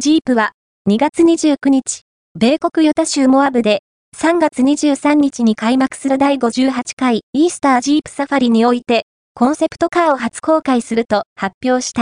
ジープは2月29日、米国ヨタ州モアブで3月23日に開幕する第58回イースタージープサファリにおいてコンセプトカーを初公開すると発表した。